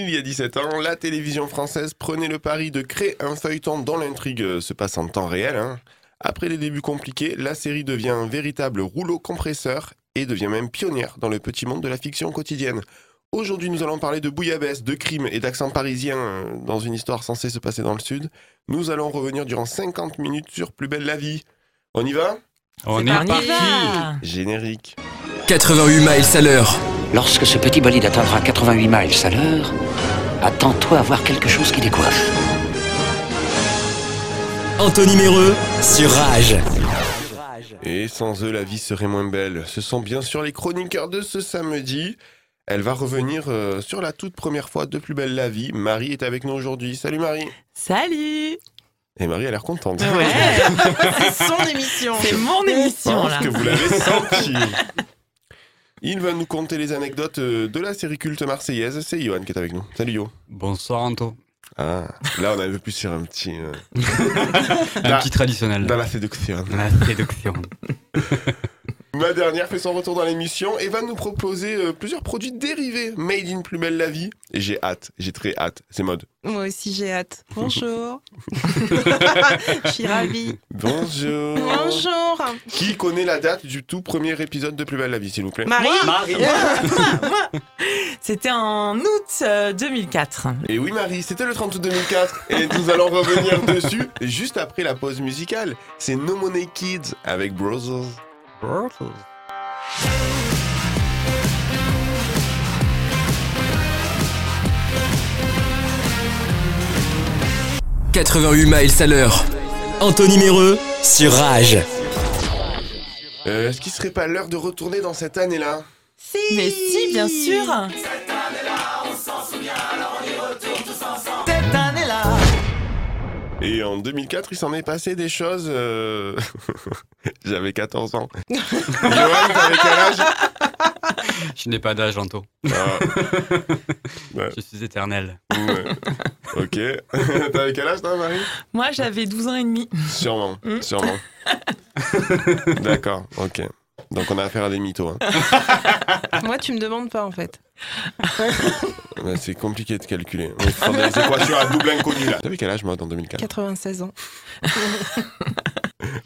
Il y a 17 ans, la télévision française prenait le pari de créer un feuilleton dont l'intrigue euh, se passe en temps réel. hein. Après des débuts compliqués, la série devient un véritable rouleau compresseur et devient même pionnière dans le petit monde de la fiction quotidienne. Aujourd'hui, nous allons parler de bouillabaisse, de crimes et d'accent parisien euh, dans une histoire censée se passer dans le sud. Nous allons revenir durant 50 minutes sur Plus belle la vie. On y va? On est On y parti va. Générique. 88 miles à l'heure. Lorsque ce petit bolide atteindra 88 miles à l'heure, attends-toi à voir quelque chose qui décoiffe. Anthony Méreux sur Rage. Et sans eux, la vie serait moins belle. Ce sont bien sûr les chroniqueurs de ce samedi. Elle va revenir euh, sur la toute première fois de Plus belle la vie. Marie est avec nous aujourd'hui. Salut Marie. Salut Et Marie a l'air contente. Ouais, C'est son émission. c'est mon Je émission pense là. que vous l'avez senti. Il va nous conter les anecdotes euh, de la série culte marseillaise. C'est Johan qui est avec nous. Salut Yo. Bonsoir Anto. Ah, là on avait plus sur un petit... euh, Un Da- petit traditionnel. dans la séduction. La séduction. Ma dernière fait son retour dans l'émission et va nous proposer euh, plusieurs produits dérivés made in Plus belle la vie. Et j'ai hâte, j'ai très hâte. C'est mode. Moi aussi j'ai hâte. Bonjour. Je suis ravie. Bonjour. Bonjour. Qui connaît la date du tout premier épisode de Plus belle la vie, s'il vous plaît Marie Marie. C'était en août euh, 2004. Et oui, Marie, c'était le 30 août 2004. Et nous allons revenir dessus juste après la pause musicale. C'est No Money Kids avec Brothers. 88 miles à l'heure. Anthony Méreux sur Rage. Euh, Est-ce qu'il serait pas l'heure de retourner dans cette année-là? Si. Mais si, bien sûr. Et en 2004, il s'en est passé des choses. euh, J'avais 14 ans. Johan, t'avais quel âge? Je n'ai pas d'âge Anto. Ah, Je suis éternel. ouais. Ok. t'avais quel âge, toi, Marie? Moi j'avais 12 ans et demi. Sûrement, Mm. sûrement. D'accord, ok. Donc on a affaire à des mythos. hein. Moi, tu me demandes pas en fait. C'est compliqué de calculer. Faut faire des équations à double inconnu là. T'avais quel âge moi en 2004 96 ans.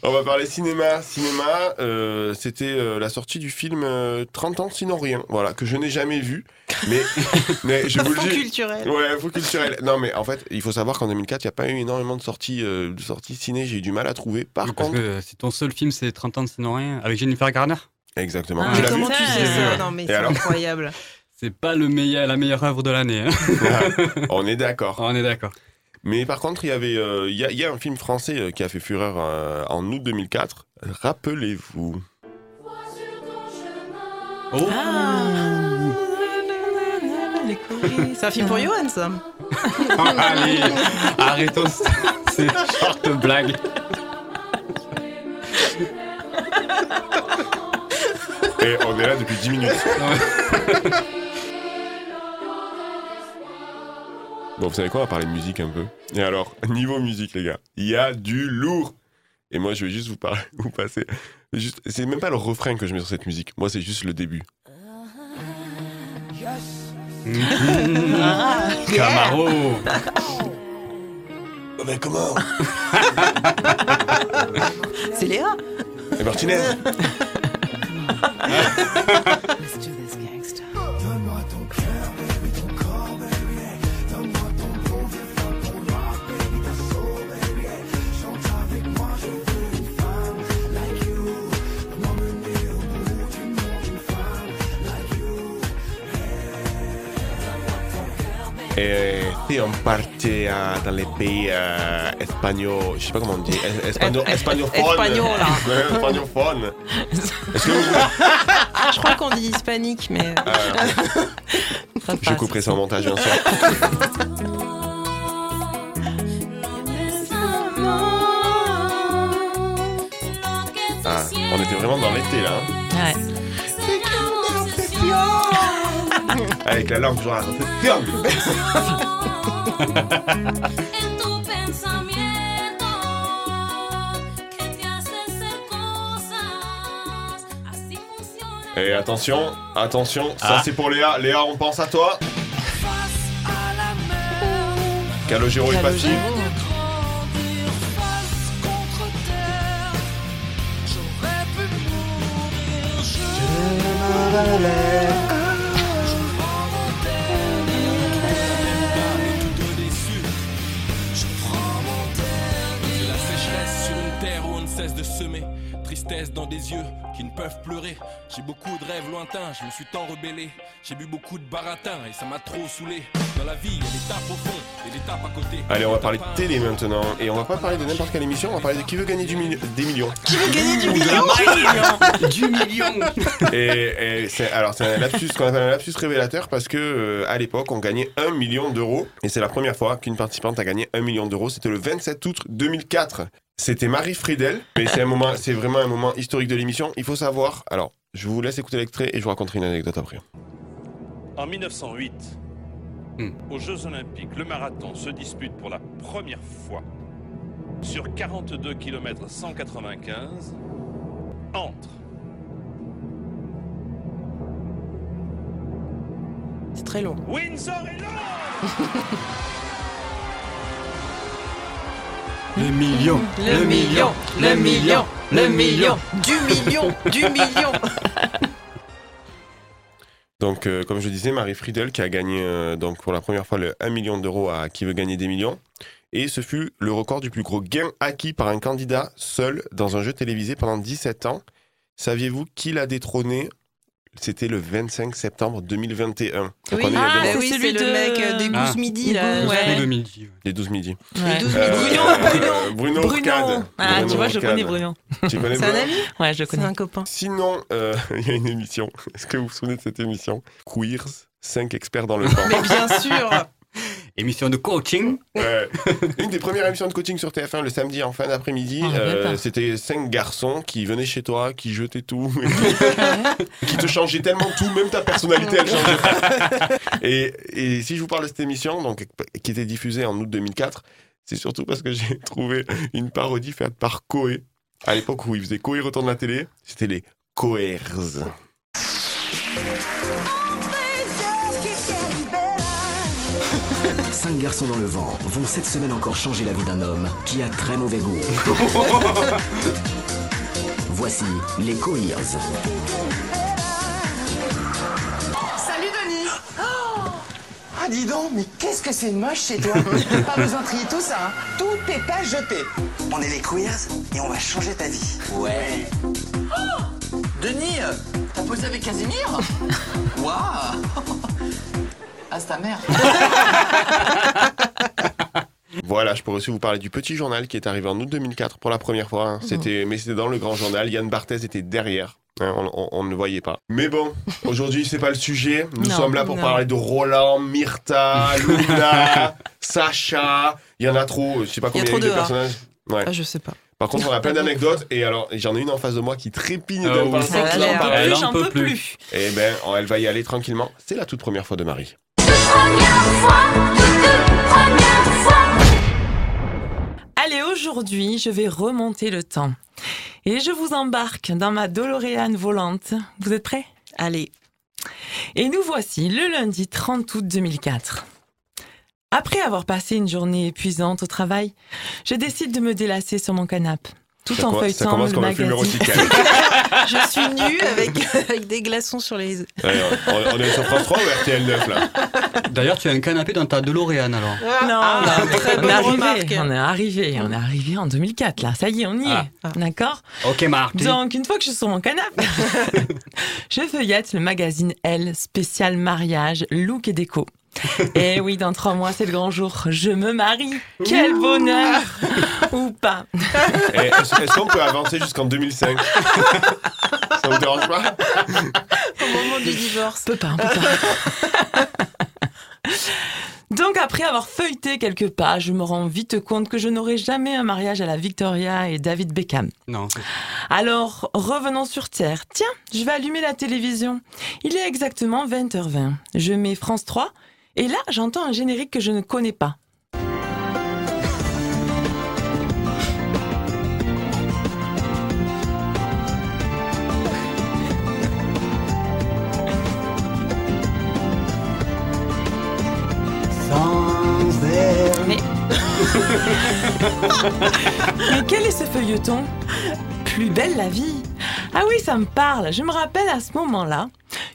On va parler cinéma. Cinéma, euh, c'était euh, la sortie du film euh, 30 ans sinon rien. Voilà, que je n'ai jamais vu. Mais, mais je vous le dis. culturel. Ouais, info culturel. Non, mais en fait, il faut savoir qu'en 2004, il n'y a pas eu énormément de sorties, euh, de sorties ciné. J'ai eu du mal à trouver. Par Oui, parce contre, que si ton seul film c'est 30 ans sinon rien avec Jennifer Garner, exactement. Ah, Mais vu comment tu sais ça Non, mais c'est alors incroyable. c'est pas le meilleur, la meilleure œuvre de l'année. hein. On est d'accord. On est d'accord. Mais par contre, il y avait, euh, il y, a, il y a un film français euh, qui a fait fureur euh, en août 2004. Rappelez-vous. Oh Les choristes. C'est un film pour Johan, ça. Allez, arrêtons ces short blagues. Et on est là depuis 10 minutes. Bon, vous savez quoi On va parler de musique un peu. Et alors, niveau musique, les gars, il y a du lourd. Et moi, je vais juste vous parler, vous passer. Juste, c'est même pas le refrain que je mets sur cette musique. Moi, c'est juste le début. Camaro. Oh, mais comment C'est Léa. Et Martinez Et si on partait euh, dans les pays euh, espagnols, je sais pas comment on dit, es- espagnol, Es- es- espagnophones. espagnol, là. Ouais, espagnophones. Est-ce que vous- Je crois qu'on dit hispanique, mais. euh, euh, je couperai ça au montage, bien sûr. Ah, on était vraiment dans l'été là. hein. Ouais. Hace ser cosas. Así funciona. Et attention, attention, ça Ah. c'est pour Léa. Léa, on pense à toi. Calogero et Papi. grandir face contre terre. J'aurais pu mourir, je Tristesse dans des yeux qui ne peuvent pleurer. J'ai beaucoup de rêves lointains, je me suis tant rebellé. J'ai bu beaucoup de baratin et ça m'a trop saoulé. Dans la vie, il y a des tapes au fond et des tapes à côté. Allez, on va parler de télé maintenant. Et on va pas parler de n'importe quelle émission, on va parler de qui veut gagner du des millions. Qui veut gagner du million Du million Et, alors c'est un lapsus qu'on appelle un lapsus révélateur parce que euh, à l'époque on gagnait 1 million d'euros et c'est la première fois qu'une participante a gagné 1 million d'euros. C'était le 27 août 2004. C'était Marie Friedel, mais c'est un moment, c'est vraiment un moment historique de l'émission. Il faut savoir. Alors, je vous laisse écouter l'extrait et je vous raconterai une anecdote après. En 1908, Hmm. aux Jeux Olympiques, le marathon se dispute pour la première fois sur 42 km 195 entre C'est très long. Windsor et Londres. Le million Le million, le million, le million, du million, du million. Donc, euh, comme je disais, Marie Friedel qui a gagné euh, donc pour la première fois le 1 million d'euros à Qui veut gagner des millions. Et ce fut le record du plus gros gain acquis par un candidat seul dans un jeu télévisé pendant 17 ans. Saviez-vous qui l'a détrôné C'était le 25 septembre 2021. Donc, Oui, on est Ah, bah c'est oui, celui c'est de- le mec euh, des Ah. 12 midi Des là. douze, Ouais. ouais. Le midi. les 12 midi. Les 12 Euh, midi. euh, Bruno Bruno. Ah, Bruno tu vois, je Orcade. connais Bruno. Tu connais C'est un ami Ouais, je C'est connais. un copain. Sinon, euh, il y a une émission. Est-ce que vous vous souvenez de cette émission? Queers, 5 experts dans le temps. Mais bien sûr. Émission de coaching. Ouais. Une des premières émissions de coaching sur TF1 le samedi en fin d'après-midi. Ah, euh. C'était cinq garçons qui venaient chez toi, qui jetaient tout, qui te changeaient tellement tout, même ta personnalité elle changeait. et, et si je vous parle de cette émission, donc qui était diffusée en août 2004, c'est surtout parce que j'ai trouvé une parodie faite par Coé. À l'époque où il faisait Coé retourne la télé, c'était les Coers. Cinq garçons dans le vent vont cette semaine encore changer la vie d'un homme qui a très mauvais goût. Voici les Cohirs. Salut Denis Ah dis donc, mais qu'est-ce que c'est moche chez toi? Pas besoin de trier tout ça, hein. tout est à jeter. On est les Queers et on va changer ta vie. Ouais. Denis, euh, t'as posé avec Casimir? Waouh Ah c'est ta mère Voilà, je pourrais aussi vous parler du petit journal qui est arrivé en août 2004 pour la première fois. hein. C'était, mais c'était dans le grand journal. Yann Barthès était derrière. hein, on, on- on ne le voyait pas. Mais bon, aujourd'hui c'est pas le sujet. Nous Non, sommes là pour non. parler de Roland, Myrta, Luna, Sacha. Il y en a trop. Je sais pas Il y a combien il y a eu trop de personnages. Ouais. Ah, je sais pas. Par contre, on a plein d'anecdotes et alors j'en ai une en face de moi qui trépigne Ah parler. Elle Plus, en peut plus. Eh ben, elle va y aller tranquillement. C'est la toute première fois de Marie. Allez, aujourd'hui, je vais remonter le temps. Et je vous embarque dans ma DeLorean volante. Vous êtes prêts? Allez. Et nous voici le lundi 30 août 2004. Après avoir passé une journée épuisante au travail, je décide de me délasser sur mon canapé, tout Ça, en ça feuilletant commence le comme un film magazine. érotique. Je suis nue avec, avec des glaçons sur les. Ouais, on, on est sur France 3 ou RTL 9 là? D'ailleurs, tu as un canapé dans ta DeLorean alors. Non, Ah, non, très on bonne est arrivé, on est arrivé, on est arrivé en 2004 là. Ça y est, on y Ah. est, d'accord? Ok, Marty. Donc, une fois que je suis sur mon canapé, je feuillette le magazine Elle, spécial mariage, look et déco. Et oui, dans trois mois, c'est le grand jour. Je me marie. Quel bonheur Ou pas. Et Est-ce qu'on peut avancer jusqu'en 2005 Ça vous dérange pas? Au moment du divorce. On peut pas, on peut pas. Donc après avoir feuilleté quelques pages, je me rends vite compte que je n'aurai jamais un mariage à la Victoria et David Beckham. Non, Alors, revenons sur Terre. Tiens, je vais allumer la télévision. Il est exactement 20h20. Je mets France 3 et là, j'entends un générique que je ne connais pas. Mais quel est ce feuilleton? Plus belle la vie Ah oui, ça me parle. Je me rappelle à ce moment-là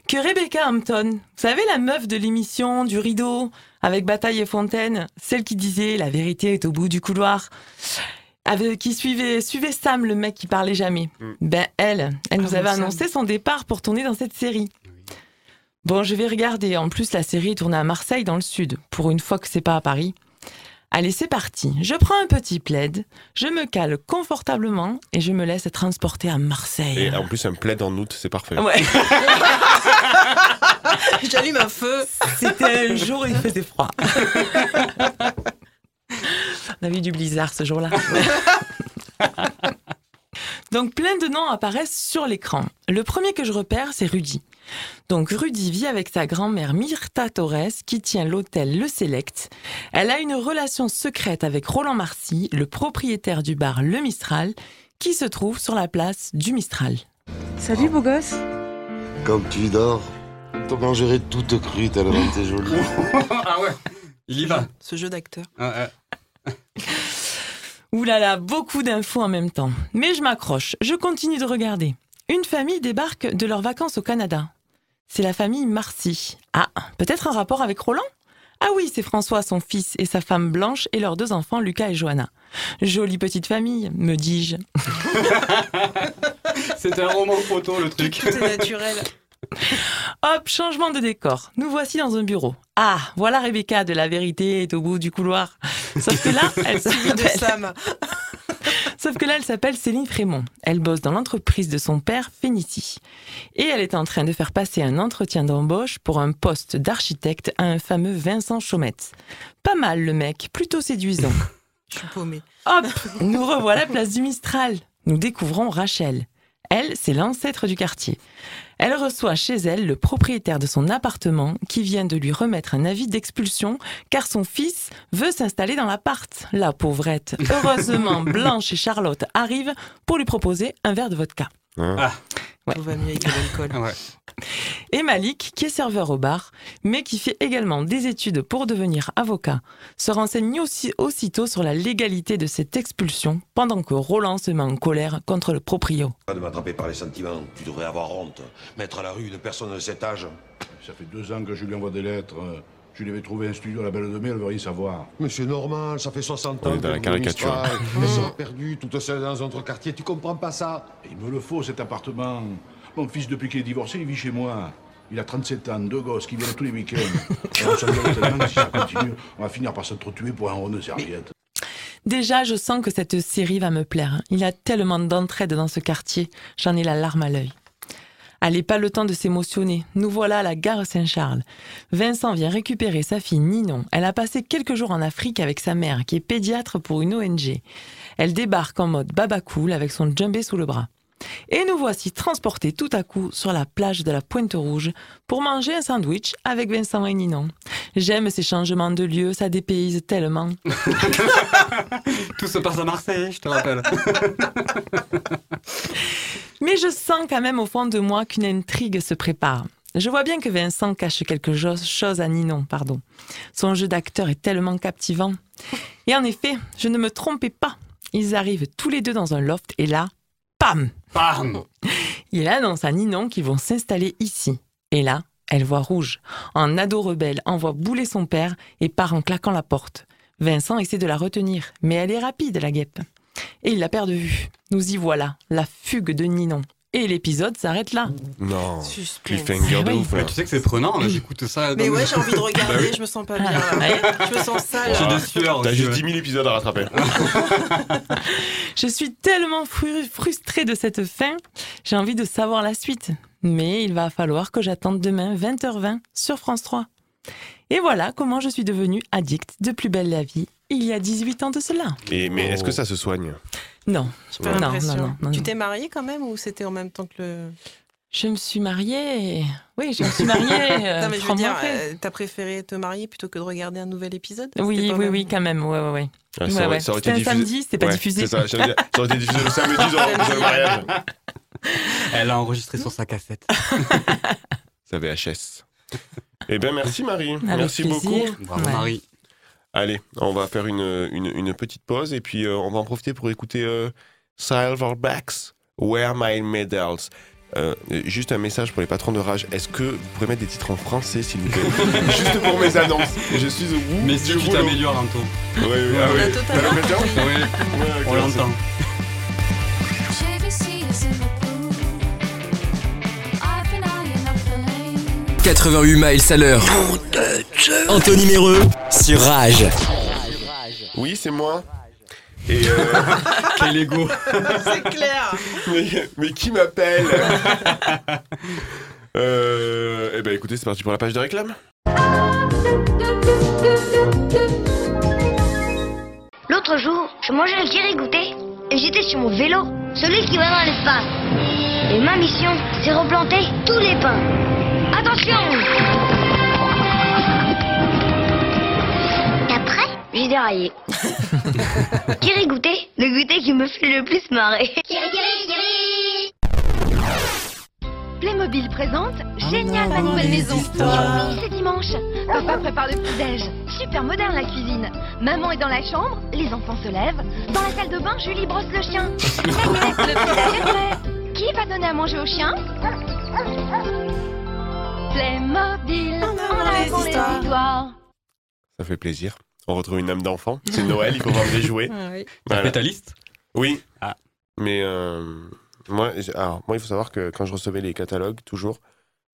que Rebecca Hampton, vous savez la meuf de l'émission du rideau avec Bataille et Fontaine, celle qui disait la vérité est au bout du couloir, avec, qui suivait, suivait Sam, le mec qui parlait jamais. Ben elle, elle nous Ah, avait bon, Sam. annoncé son départ pour tourner dans cette série. Bon, je vais regarder. En plus, la série est tournée à Marseille, dans le sud. Pour une fois que c'est pas à Paris. Allez, c'est parti. Je prends un petit plaid, je me cale confortablement et je me laisse transporter à Marseille. Et en plus, un plaid en août, c'est parfait. Ouais, J'allume un feu. c'était un jour et il faisait froid. On a vu du blizzard ce jour-là. Donc plein de noms apparaissent sur l'écran. Le premier que je repère, c'est Rudy. Donc Rudy vit avec sa grand-mère Myrta Torres qui tient l'hôtel Le Select. Elle a une relation secrète avec Roland Marcy, le propriétaire du bar Le Mistral, qui se trouve sur la place du Mistral. Salut beau gosse. Comme tu dors, t'en mangerais toute crue tellement t'es jolie. ah ouais, il y va. Ce jeu d'acteur. Ah, ah. Ouh là là, beaucoup d'infos en même temps. Mais je m'accroche, je continue de regarder. Une famille débarque de leurs vacances au Canada. C'est la famille Marcy. Ah, peut-être un rapport avec Roland? Ah oui, c'est François, son fils, et sa femme Blanche, et leurs deux enfants, Lucas et Johanna. Jolie petite famille, me dis-je. C'est un roman photo le truc. Tout est naturel. Hop, changement de décor. Nous voici dans un bureau. Ah, voilà Rebecca de la vérité est au bout du couloir. Sauf que là, elle s'appelle... Sauf que là, elle s'appelle Céline Frémont. Elle bosse dans l'entreprise de son père, Fénicie. Et elle est en train de faire passer un entretien d'embauche pour un poste d'architecte à un fameux Vincent Chaumette. Pas mal le mec, plutôt séduisant. Je suis paumée. Hop, nous revoilà place du Mistral. Nous découvrons Rachel. Elle, c'est l'ancêtre du quartier. Elle reçoit chez elle le propriétaire de son appartement qui vient de lui remettre un avis d'expulsion car son fils veut s'installer dans l'appart. La pauvrette. Heureusement, Blanche et Charlotte arrivent pour lui proposer un verre de vodka. Ah, Ouais. Tout va mieux avec l'alcool. ouais. Et Malik, qui est serveur au bar, mais qui fait également des études pour devenir avocat, se renseigne aussi aussitôt sur la légalité de cette expulsion pendant que Roland se met en colère contre le proprio. Pas de m'attraper par les sentiments, tu devrais avoir honte. Mettre à la rue une personne de cet âge. Ça fait deux ans que je lui envoie des lettres. Je lui avais trouvé un studio à la Belle de Mai, elle veut rien savoir. Mais c'est normal, ça fait 60 ans. On est dans la que caricature. Mistral, Elle sera perdue, toute seule dans notre quartier, tu comprends pas ça? Il me le faut, cet appartement. Mon fils, depuis qu'il est divorcé, il vit chez moi. Il a 37 ans, deux gosses qui viennent tous les week-ends. On s'engueule tellement que si ça continue, on va finir par s'entretuer pour un rond de serviette. Déjà, je sens que cette série va me plaire. Il y a tellement d'entraide dans ce quartier, j'en ai la larme à l'œil. Allez, pas le temps de s'émotionner. Nous voilà à la gare Saint-Charles. Vincent vient récupérer sa fille Ninon. Elle a passé quelques jours en Afrique avec sa mère, qui est pédiatre pour une ONG. Elle débarque en mode baba cool avec son djembé sous le bras. Et nous voici transportés tout à coup sur la plage de la Pointe Rouge pour manger un sandwich avec Vincent et Ninon. J'aime ces changements de lieu, ça dépayse tellement. Tout se passe à Marseille, je te rappelle. Mais je sens quand même au fond de moi qu'une intrigue se prépare. Je vois bien que Vincent cache quelque chose à Ninon, pardon. Son jeu d'acteur est tellement captivant. Et en effet, je ne me trompais pas. Ils arrivent tous les deux dans un loft et là, pam Bam Il annonce à Ninon qu'ils vont s'installer ici. Et là, elle voit rouge. En ado rebelle, envoie bouler son père et part en claquant la porte. Vincent essaie de la retenir, mais elle est rapide, la guêpe. Et il la perd de vue. Nous y voilà, la fugue de Ninon. Et l'épisode s'arrête là. Non. Suspense. Cliffhanger de Oui. ouf. Là. tu sais que c'est prenant, là, j'écoute ça. Mais ouais, j'ai envie de regarder, Bah oui. je me sens pas bien. là. Je me sens sale. J'ai des sueurs T'as juste ouais. 10 000 épisodes à rattraper. Je suis tellement fru- frustrée de cette fin, j'ai envie de savoir la suite. Mais il va falloir que j'attende demain 20h20 sur France 3. Et voilà comment je suis devenue addict de Plus belle la vie il y a 18 ans de cela. Et, mais Oh. est-ce que ça se soigne? Non, pas non, non, non, non, Tu t'es mariée quand même ou c'était en même temps que le. Je me suis mariée. Oui, je me suis mariée. euh, non, mais je veux dire, après. euh, t'as préféré te marier plutôt que de regarder un nouvel épisode? Oui, oui, même- oui, quand même. Ouais, ouais, ouais. Ah, Ouais, ça, aurait- ouais. ça aurait été C'était un diffusé- samedi, c'était pas diffusé. Ça, ça aurait été diffusé le samedi sur le mariage. Elle a enregistré sur sa cassette. Ça VHS. Eh bien, merci Marie. Avec merci plaisir. beaucoup. Bravo Ouais. Marie. Allez, on va faire une, une, une petite pause et puis euh, on va en profiter pour écouter euh, Silverbacks, Where My Medals. Euh, juste un message pour les patrons de rage. Est-ce que vous pourrez mettre des titres en français, s'il vous plaît Juste pour mes annonces. Je suis au bout. Mais si du tu t'améliores, Anto. Oui, oui, ah oui. T'as l'occasion Oui, Ouais, on l'entend. JVC is in the pool. I've been eyeing up the lane. 88 miles à l'heure. Anthony Méreux sur Rage. Oui, c'est moi. Et euh, Quel ego C'est clair. mais, mais qui m'appelle? Euh, Eh ben écoutez, c'est parti pour la page de réclame. L'autre jour, je mangeais un kiri goûter et j'étais sur mon vélo, celui qui va dans l'espace. Et ma mission, c'est replanter tous les pins. Attention j'ai déraillé. kiri goûter, le goûter qui me fait le plus marrer? Kiri kiri kiri Playmobil présente Génial ma nouvelle maison. Oui, c'est dimanche. Papa prépare le petit-déj. Super moderne la cuisine. Maman est dans la chambre, les enfants se lèvent. Dans la salle de bain, Julie brosse le chien. le petit-déj est prêt. Qui va donner à manger au chien? Playmobil, en avant les histoires. Ça fait plaisir. On retrouve une âme d'enfant. C'est Noël, il faut vendre des jouets. Ah oui. Voilà. Oui. Ah. Mais euh, moi, alors, moi, il faut savoir que quand je recevais les catalogues, toujours,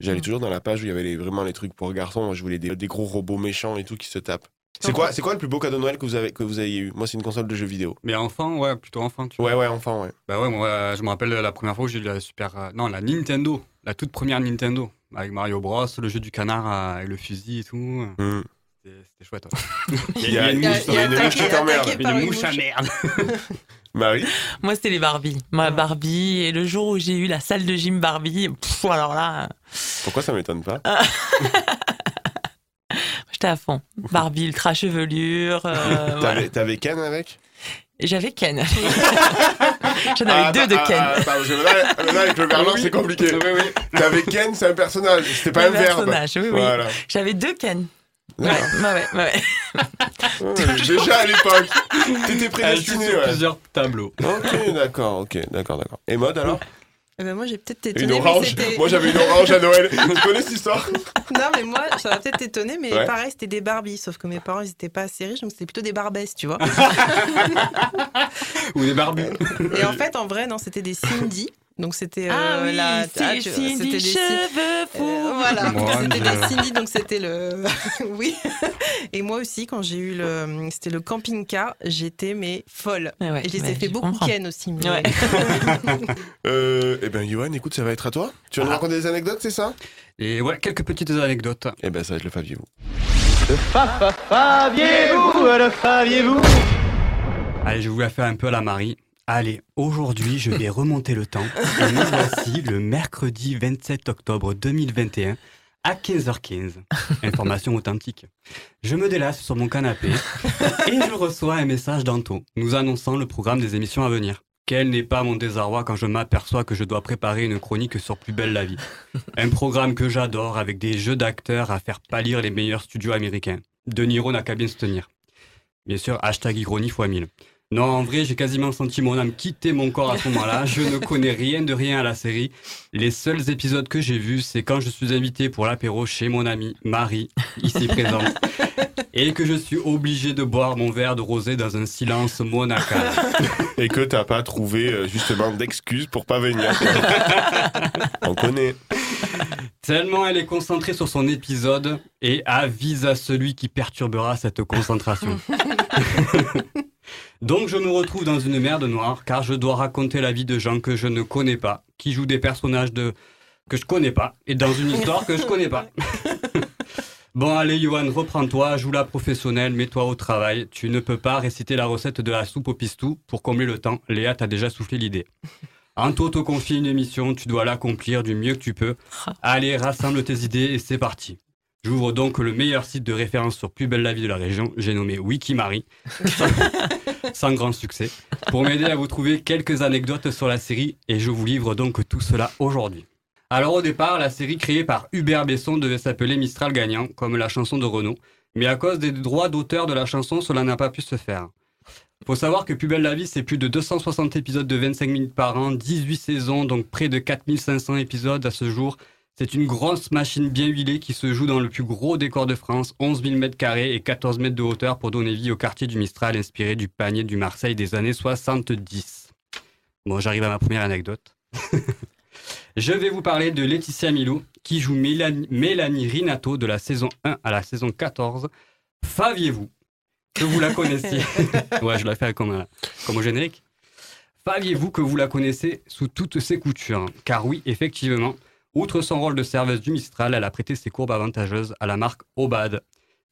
j'allais toujours dans la page où il y avait les- vraiment les trucs pour garçons. Moi, je voulais des, des gros robots méchants et tout qui se tapent. C'est quoi, c'est quoi le plus beau cadeau de Noël que vous avez, que vous ayez eu? Moi, c'est une console de jeux vidéo. Mais enfant, ouais, plutôt enfant. Tu Ouais, ouais, enfin, ouais. Bah ouais, moi, je me rappelle la première fois où j'ai eu la Super. euh, non, la Nintendo. La toute première Nintendo. Avec Mario Bros, le jeu du canard euh, et le fusil et tout. Hmm. C'était chouette. ouais. Il y a, une mouche, il y a une mouche qui t'emmerde. attaqué par Une une mouche à merde. Marie Moi, c'était les Barbie. Moi, Barbie. Et le jour où j'ai eu la salle de gym Barbie, pff, alors là, Pourquoi ça m'étonne pas j'étais à fond. Barbie ultra chevelure. euh. T'avais t'avais Ken avec? J'avais Ken. J'en avais Ah, deux bah, de ah, Ken. ah, là, là, avec le verlan, Oui. c'est compliqué. Oui, oui. T'avais Ken, c'est un personnage, c'était pas Le un verbe. personnage, oui, oui. Voilà. J'avais deux Ken. Ouais, D'accord. ouais, ouais, ouais. Ouais, Déjà à l'époque, t'étais joue prédestiné. sur Ouais. plusieurs tableaux. Ok, d'accord, ok, d'accord, d'accord. Et mode alors Eh ben, moi, j'ai peut-être Une étonné, mais orange. Moi j'avais une orange à Noël. tu connais cette histoire? Non, mais moi, ça va peut-être étonné, mais Ouais. pareil, c'était des Barbies. Sauf que mes parents, ils étaient pas assez riches, donc c'était plutôt des Barbesses, tu vois. Ou des barbus. Et en fait, en vrai, non, c'était des Cindy. Donc c'était euh, ah oui, la. ah, c'était des cheveux fous. Euh, voilà, Mon c'était des Cindy, donc c'était le. oui. Et moi aussi, quand j'ai eu le. C'était le camping-car, j'étais mais folle. Ouais, ouais, Et je les ai fait beaucoup comprends. Ken aussi. mais- Ouais. euh, Eh ben, Johan, écoute, ça va être à toi. Tu vas nous Ah. raconter des anecdotes, c'est ça? Et ouais, quelques petites anecdotes. Eh ben, ça va être le Faviez-vous. Allez, je vous la faire un peu à la Marie. Allez, aujourd'hui, je vais remonter le temps. Et nous voici le mercredi 27 octobre 2021 à 15h15. Information authentique. Je me délasse sur mon canapé et je reçois un message d'Anto nous annonçant le programme des émissions à venir. Quel n'est pas mon désarroi quand je m'aperçois que je dois préparer une chronique sur Plus belle la vie. Un programme que j'adore avec des jeux d'acteurs à faire pâlir les meilleurs studios américains. De Niro n'a qu'à bien se tenir. Bien sûr, hashtag ironie fois 1000. Non, en vrai, j'ai quasiment senti mon âme quitter mon corps à ce moment-là. Je ne connais rien de rien à la série. Les seuls épisodes que j'ai vus, c'est quand je suis invité pour l'apéro chez mon amie Marie, ici présente, et que je suis obligé de boire mon verre de rosé dans un silence monacal. Et que t'as pas trouvé euh, justement d'excuses pour pas venir. On connaît. Tellement elle est concentrée sur son épisode et avise à celui qui perturbera cette concentration. Donc je me retrouve dans une merde noire car je dois raconter la vie de gens que je ne connais pas, qui jouent des personnages de que je connais pas et dans une histoire que je connais pas. Bon allez Johan, reprends-toi, joue la professionnelle, mets-toi au travail. Tu ne peux pas réciter la recette de la soupe au pistou pour combler le temps. Léa t'a déjà soufflé l'idée. Anto te confie une émission, tu dois l'accomplir du mieux que tu peux. Allez, rassemble tes idées et c'est parti. J'ouvre donc le meilleur site de référence sur plus belle la vie de la région, j'ai nommé Wikimari, sans grand succès, pour m'aider à vous trouver quelques anecdotes sur la série et je vous livre donc tout cela aujourd'hui. Alors au départ, la série créée par Hubert Besson devait s'appeler Mistral Gagnant, comme la chanson de Renault, Mais à cause des droits d'auteur de la chanson, cela n'a pas pu se faire. Faut savoir que Plus belle la vie, c'est plus de 260 épisodes de 25 minutes par an, 18 saisons, donc près de 4500 épisodes à ce jour. C'est une grosse machine bien huilée qui se joue dans le plus gros décor de France, 11 000 mètres carrés et 14 mètres de hauteur pour donner vie au quartier du Mistral inspiré du panier du Marseille des années 70. Bon, j'arrive à ma première anecdote. Je vais vous parler de Laetitia Milo, qui joue Mélanie, Mélanie Rinato de la saison 1 à la saison 14. Faviez-vous que vous la connaissiez? Ouais, je la fais comme, un- comme au générique. Faviez-vous que vous la connaissez sous toutes ses coutures? Car oui, effectivement, outre son rôle de serveuse du Mistral, elle a prêté ses courbes avantageuses à la marque Obad,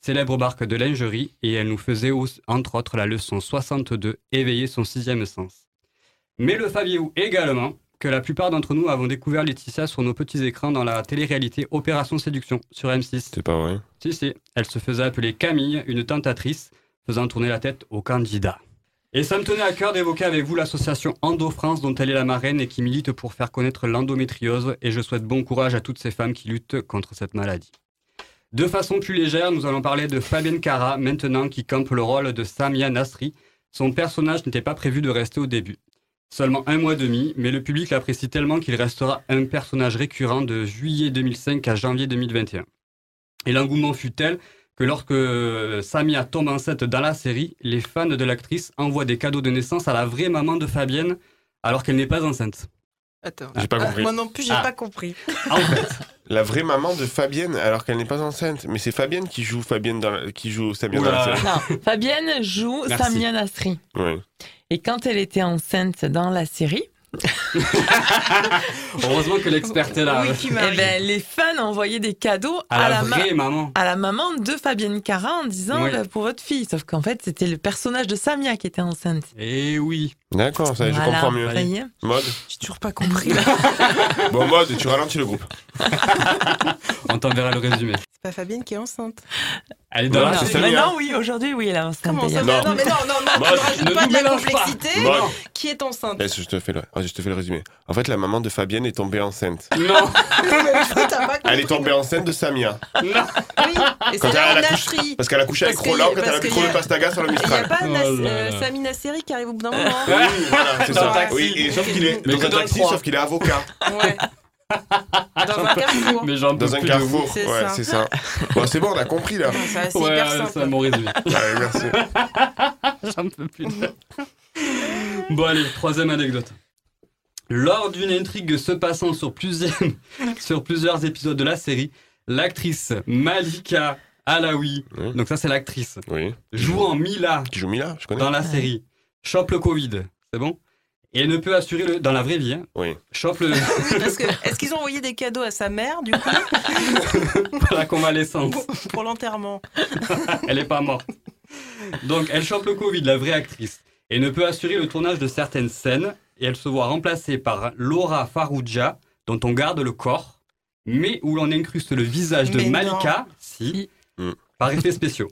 célèbre marque de lingerie, et elle nous faisait aussi, entre autres la leçon 62, éveiller son sixième sens. Mais le saviez-vous également que la plupart d'entre nous avons découvert Laetitia sur nos petits écrans dans la télé-réalité Opération Séduction sur M6 C'est pas vrai. Si, si. Elle se faisait appeler Camille, une tentatrice, faisant tourner la tête au candidat. Et ça me tenait à cœur d'évoquer avec vous l'association Endo France dont elle est la marraine et qui milite pour faire connaître l'endométriose et je souhaite bon courage à toutes ces femmes qui luttent contre cette maladie. De façon plus légère, nous allons parler de Fabienne Cara maintenant qui campe le rôle de Samia Nasri. Son personnage n'était pas prévu de rester au début. Seulement un mois et demi, mais le public l'apprécie tellement qu'il restera un personnage récurrent de juillet 2005 à janvier 2021. Et l'engouement fut tel que lorsque euh, Samia tombe enceinte dans la série, les fans de l'actrice envoient des cadeaux de naissance à la vraie maman de Fabienne alors qu'elle n'est pas enceinte. Attends. J'ai pas Ah, compris. moi non plus, j'ai Ah. pas compris. En fait, La vraie maman de Fabienne, alors qu'elle n'est pas enceinte. Mais c'est Fabienne qui joue Fabienne dans la- qui joue Samia dans la série. Non, Fabienne joue Merci. Samia Nasri. Ouais. Et quand elle était enceinte dans la série, heureusement que l'experte est là. Oui, qui eh ben, les fans envoyaient des cadeaux À la ma- maman. à la maman de Fabienne Cara en disant Oui. bah, pour votre fille. Sauf qu'en fait, c'était le personnage de Samia qui était enceinte. Eh oui. D'accord, ça, je Voilà, comprends mieux. Mode. J'ai toujours pas compris. là. Bon, mode, tu ralentis le groupe. On t'enverra le résumé. C'est pas Fabienne qui est enceinte. Elle est dans Voilà, la. Maintenant, oui, aujourd'hui, oui, elle est enceinte. Comment ça. Non. Non, mais non, non, non, Mode, tu ne rajoutes pas nous de la complexité. Mode. Qui est enceinte Laisse, je te fais le, je te fais le résumé. En fait, la maman de Fabienne est tombée enceinte. Non, pas Elle est tombée enceinte de Samia. non. Oui, et Quand c'est là on a appris. parce qu'elle a couché avec Roland quand elle a pris que trop de pastaga sur le Il n'y a Mistral. pas Oh euh. Samina Seri qui arrive au bout d'un moment. Oui, voilà, c'est Dans ça. Oui, et sauf qu'il est Mais dans un dans le taxi, trois. sauf qu'il est avocat. Ouais. Dans un carrefour. Mais j'en peux Dans un plus de carrefour. C'est Ouais, ça. c'est ça. Bon, c'est bon, on a compris là. Non, ça, C'est Ouais, hyper mon résumé. Ouais, merci. J'en peux plus. de- Bon allez, troisième anecdote. Lors d'une intrigue se passant sur plusieurs, sur plusieurs épisodes de la série, l'actrice Malika Alaoui, Oui. donc ça c'est l'actrice, Oui. jouant Mila Qui joue Mila, je connais. dans la série, chope le Covid, c'est bon? Et ne peut assurer le, dans la vraie vie, hein, Oui. chope le, Oui, parce que est-ce qu'ils ont envoyé des cadeaux à sa mère du coup? La convalescence. pour, pour l'enterrement Elle est pas morte. Donc, elle chope le Covid, la vraie actrice, et ne peut assurer le tournage de certaines scènes, et elle se voit remplacée par Laura Farouja, dont on garde le corps, mais où l'on incruste le visage de Mais Malika, si, Mm. par effets spéciaux.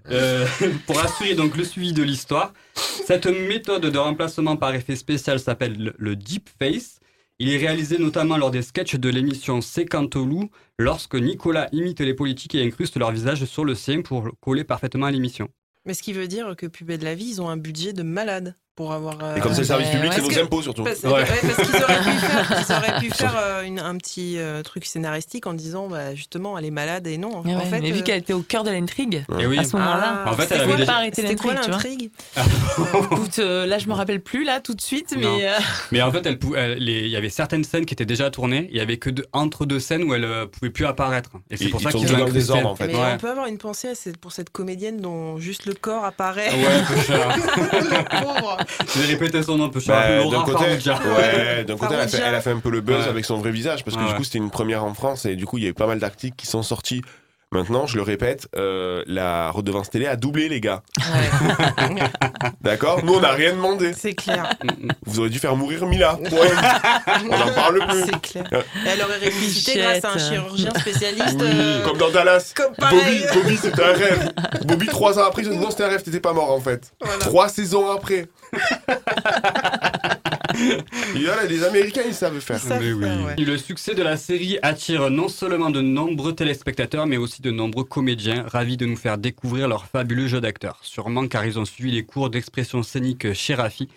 Euh, pour assurer donc le suivi de l'histoire, cette méthode de remplacement par effet spécial s'appelle le, deep face. Il est réalisé notamment lors des sketchs de l'émission Sécantolou, lorsque Nicolas imite les politiques et incruste leur visage sur le sien pour coller parfaitement à l'émission. Mais ce qui veut dire que Pubé de la vie, ils ont un budget de malade pour avoir. euh, Et comme c'est le service public, c'est que- impôts surtout. Parce, Ouais. ouais, parce qu'ils auraient pu faire, ils auraient pu faire, euh, une- un petit euh, truc scénaristique en disant bah, justement elle est malade et non. Ouais, en ouais, fait, mais vu euh, qu'elle était au cœur de l'intrigue, Et oui, à ce moment-là, Ah, En fait, elle avait pas quoi l'intrigue, Écoute, euh, là, je me rappelle plus là tout de suite, mais euh, mais en fait, elle elle- il y avait certaines scènes qui étaient déjà tournées, il y avait que de- entre deux scènes où elle euh, pouvait plus apparaître. Et c'est pour ça qu'ils ont incrusté. désordre, en fait. On peut avoir une pensée pour cette comédienne dont juste le corps apparaît. Ouais. Pauvre. Je vais répéter son nom, peu. Bah, Laura d'un côté, ouais, d'un côté elle, a fait, elle a fait un peu le buzz Ouais. avec son vrai visage parce que Ouais, du coup c'était une première en France et du coup il y avait pas mal d'articles qui sont sortis. Maintenant, je le répète, euh, la redevance télé a doublé les gars. Ouais, D'accord? Nous on n'a rien demandé. c'est clair. Vous auriez dû faire mourir Mila. Point. on n'en parle plus. C'est clair. Et elle aurait ressuscité grâce à un chirurgien spécialiste. Oui. euh, Comme dans Dallas. Comme Bobby. Bobby c'était un rêve. Bobby trois ans après, il a dit non c'était un rêve, t'étais pas mort en fait. Voilà. Trois saisons après. Et voilà, les Américains, ils savent faire. Mais oui. Le succès de la série attire non seulement de nombreux téléspectateurs, mais aussi de nombreux comédiens ravis de nous faire découvrir leur fabuleux jeu d'acteur. Sûrement car ils ont suivi les cours d'expression scénique chez Rafi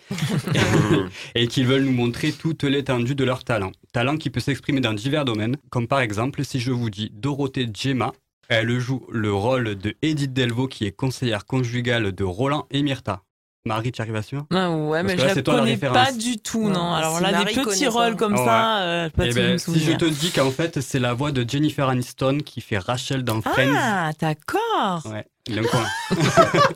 et qu'ils veulent nous montrer toute l'étendue de leur talent. Talent qui peut s'exprimer dans divers domaines, comme par exemple si je vous dis Dorothée Gemma. Elle joue le rôle de Edith Delvaux qui est conseillère conjugale de Roland et Myrtha. Marie, tu arrives à suivre? Ah ouais, Parce mais je là, la c'est toi la connais pas du tout, non. Non, Alors si là, des petits rôles comme Ouais. ça, euh, pas Eh ben, me si je te dis qu'en fait c'est la voix de Jennifer Aniston qui fait Rachel dans Friends. Ah, d'accord. Ouais, il est encore.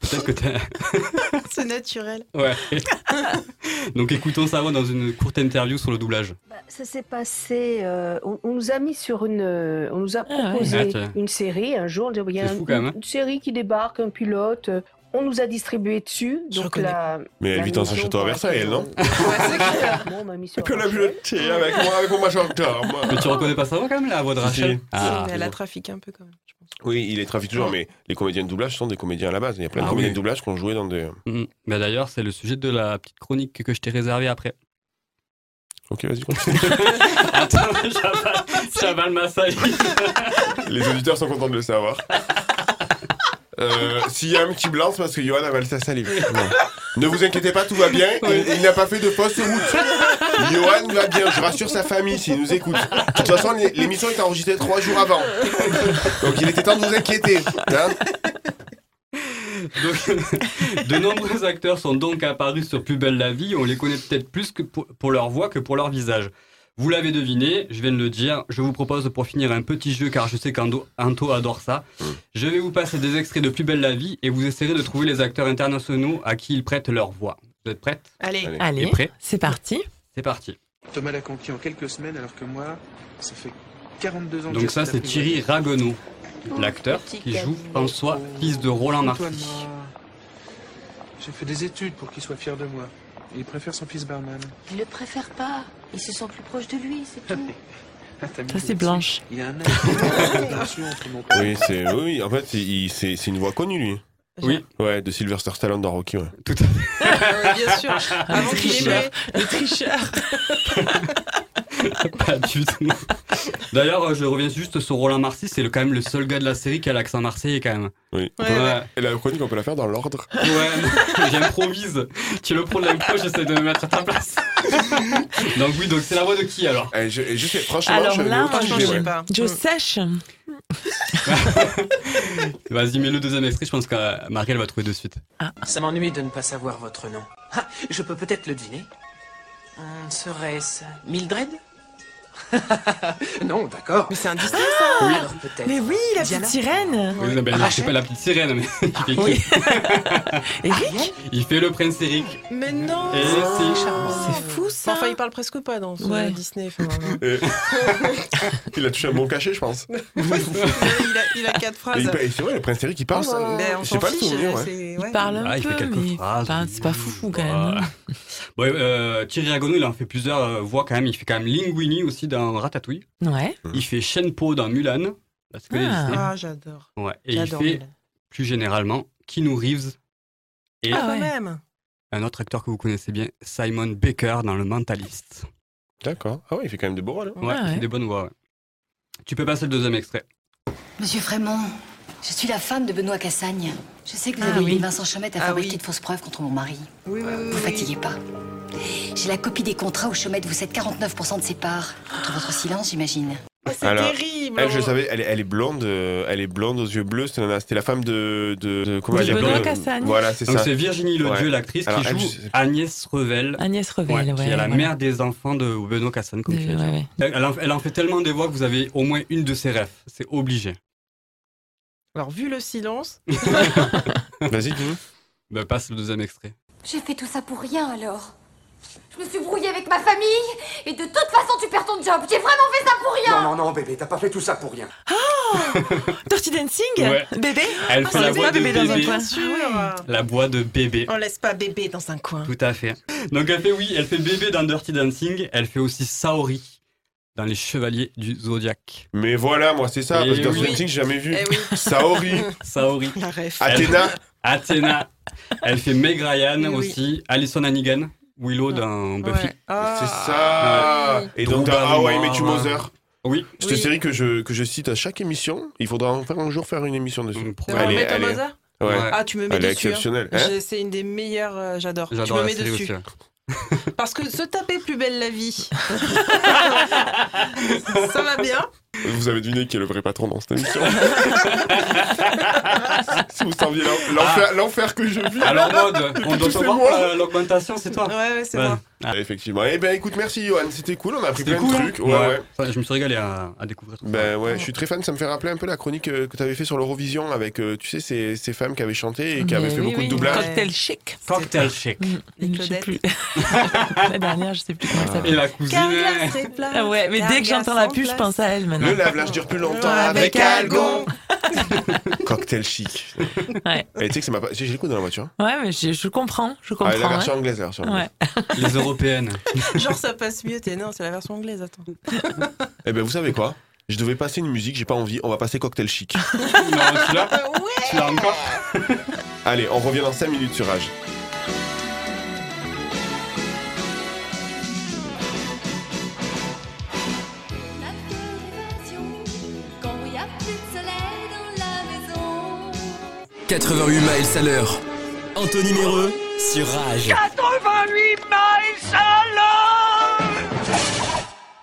Peut-être que t'as. C'est naturel. Ouais. Donc écoutons sa voix dans une courte interview sur le doublage. Ça s'est passé. euh, on, on nous a mis sur une. euh, on nous a Ah ouais. proposé Ah, une série un jour. Il y a C'est un- fou quand même, hein. une, série qui débarque, un pilote. Euh, On nous a distribué dessus. Donc la, Mais elle la vit dans un château à Versailles, elle, non on- Bon, on m'a mis sur Que la avec moi, avec mon majordome. Mais tu reconnais pas sa voix quand même, la voix de Rachel si. Ah, mais elle a trafiqué un peu quand même. je pense. Oui, il est trafic toujours, mais les comédiens de doublage sont des comédiens à la base. Il y a plein de Ah comédiens oui. de doublage qui ont joué dans des. Mhm. Bah, D'ailleurs, c'est le sujet de la petite chronique que je t'ai réservée après. Ok, vas-y, continue. Attends, j'avale- ma. Les auditeurs sont contents de le savoir. Euh, S'il y a un petit blanc, c'est parce que Johan avale sa salive. Bon. Ne vous inquiétez pas, tout va bien. Il, il n'a pas fait de fausse route. Johan va bien, je rassure sa famille s'il nous écoute. De toute façon, l'é- l'émission est enregistrée trois jours avant. Donc il était temps de vous inquiéter. hein. Donc, de nombreux acteurs sont donc apparus sur Plus belle la vie. On les connaît peut-être plus que pour, pour leur voix que pour leur visage. Vous l'avez deviné, je viens de le dire. Je vous propose pour finir un petit jeu car je sais qu'Anto Anto adore ça. Je vais vous passer des extraits de Plus belle la vie et vous essaierez de trouver les acteurs internationaux à qui ils prêtent leur voix. Vous êtes prêtes Allez. Allez, c'est parti. C'est parti. Thomas l'a conquis en quelques semaines, alors que moi, ça fait 42 ans que Donc ça c'est Thierry. Ragonneau, l'acteur qui joue François, fils de Roland Marty. J'ai fait des études pour qu'il soit fier de moi. Il préfère son fils barman. Il le préfère pas. Il se sent plus proche de lui, c'est tout. Ah, Ça, c'est. Blanche. Il a un Oui, c'est oui, en fait, il- c'est c'est une voix connue lui. Oui. Ouais, de Sylvester Stallone dans Rocky. Ouais. Tout à Oui, bien sûr. Avant Le qu'il ait tricheur. fait le tricheur. Pas du tout. D'ailleurs, euh, je reviens juste sur Roland Marcy, c'est le- quand même le seul gars de la série qui a l'accent marseillais quand même. Oui. Ouais, ouais. Et la chronique, on peut la faire dans l'ordre. Ouais, j'improvise. Tu es le pro de l'impro, j'essaie de me mettre à ta place. donc oui, donc c'est la voix de qui alors Eh, je, je sais, franchement, Alors je là, franchement, je sais pas. Joe Mm. Sèche. Vas-y, mets le deuxième extrait, je pense que euh, Marie elle va trouver de suite. Ça m'ennuie de ne pas savoir votre nom. Ah, je peux peut-être le deviner. Hum, Serait-ce Mildred? Non, d'accord. Mais c'est un Disney, ça Oui. Alors peut-être. Mais oui, la Diana petite sirène. Oui, non, ben, je sais pas la petite sirène, mais il fait qui. Eric Il fait le prince Eric. Mais non Et si. C'est fou ça. Enfin, il parle presque pas dans ce Ouais. Disney. enfin, vraiment. Et- il a touché un bon cachet, je pense. il, a, il a quatre phrases. c'est vrai, le prince Eric, il parle. On s'en sais pas le souvenir, ouais. Il parle un Ah, il peu, fait quelques mais c'est pas foufou quand même. Bon, euh, Thierry Ragonneau, il en fait plusieurs euh, voix quand même. Il fait quand même Linguini aussi dans Ratatouille. Ouais. Il fait Shenpo dans Mulan. Parce que Ah. Ah, j'adore. Ouais. Et il J'adore fait Mulan. plus généralement Keanu Reeves et Ah, quand ouais. même. un autre acteur que vous connaissez bien, Simon Baker dans Le Mentaliste. D'accord. Ah ouais, il fait quand même des beaux rôles. hein. Ouais, Ah il fait des bonnes voix. ouais. Tu peux passer le deuxième extrait. Monsieur Frémont, je suis la femme de Benoît Cassagne. Je sais que vous Ah avez oui. mis Vincent Chomette à Ah fabriquer oui. de fausses preuves contre mon mari. Oui, oui, oui. Vous oui. fatiguez pas. J'ai la copie des contrats où Chomette vous cède 49% de ses parts. Contre votre silence, j'imagine. Ah, c'est terrible. Elle, je savais, elle, est- elle est blonde, euh, elle est blonde aux yeux bleus. C'était la, femme de, de, de- comment elle est Benoît blonde Cassagne. Voilà, c'est Donc ça. c'est Virginie Ledieu, Ouais. l'actrice, qui elle, joue Agnès Revel. Agnès Revel, Ouais, ouais. qui est la voilà. mère des enfants de Benoît Cassagne, comme De- tu. Elle, en, elle en fait tellement des voix que vous avez au moins une de ses rêves. C'est obligé. Alors, vu le silence, Vas-y, dis Bah, passe le deuxième extrait. J'ai fait tout ça pour rien alors. Je me suis brouillée avec ma famille et de toute façon tu perds ton job. J'ai vraiment fait ça pour rien. Non, non, non, bébé, t'as pas fait tout ça pour rien. Dirty Dancing Ouais. Bébé Elle Ah, fait la voix de bébé dans un coin. sûr. La voix de bébé. On laisse pas bébé dans un coin. Tout à fait. Donc elle fait oui, elle fait bébé dans Dirty Dancing. Elle fait aussi Saori dans Les Chevaliers du Zodiaque. Mais voilà, moi, c'est ça. Et Parce que dans oui. j'ai jamais vu. Eh oui. Saori, Saori. Athéna. Athéna. Elle fait Meg Ryan Oui, oui. aussi. Alison Hannigan. Willow dans Buffy. Ouais. Ah. C'est ça Et donc dans How I Met Your. Mother Oui. Cette Oui. série que je, que je cite à chaque émission, il faudra en faire un jour faire une émission dessus. C'est Mother Ouais. Ah, tu me mets Elle est dessus. hein. exceptionnelle. hein. C'est une des meilleures, euh, j'adore. Tu me mets dessus. aussi. Parce que se taper plus belle la vie. Ça va bien. Vous avez deviné qui est le vrai patron dans cette émission. si vous saviez l'en- l'enfer que je vis. Alors, mode, on doit Tout te c'est voir moi. pour la- l'augmentation, c'est toi Ouais, ouais, c'est Ouais. moi. Ah, Effectivement. Eh ben écoute, merci Johan, c'était cool, on a appris plein cool, de hein trucs. Ouais, ouais. Enfin, je me suis régalé à, à découvrir tout ça. Ben ouais, je suis très fan, ça me fait rappeler un peu la chronique euh, que tu avais fait sur l'Eurovision avec, euh, tu sais, ces, ces femmes qui avaient chanté et qui avaient fait oui, beaucoup oui, de doublage. Cocktail chic. Cocktail chic. Les Je sais plus. la dernière, je sais plus comment elle Et s'appelle. la cousine. Ah ouais, mais dès que j'entends la pub, je pense à elle maintenant. Le lave-linge dure plus longtemps Avec avec Algon. Cocktail chic. Ouais. Et tu sais que c'est ma... J'ai j'ai l'écoute dans la voiture. Ouais, mais je, je comprends, je Ah, comprends. la version ouais. anglaise, la version anglaise. Ouais. Les européennes. Genre, ça passe mieux. T'es non, c'est la version anglaise. Attends. Eh ben vous savez quoi? Je devais passer une musique, j'ai pas envie, on va passer cocktail chic. non, tu l'as Tu l'as encore Allez, on revient dans 5 minutes sur Rage. 88 miles à l'heure. Anthony Méreux sur Rage. 88 miles à l'heure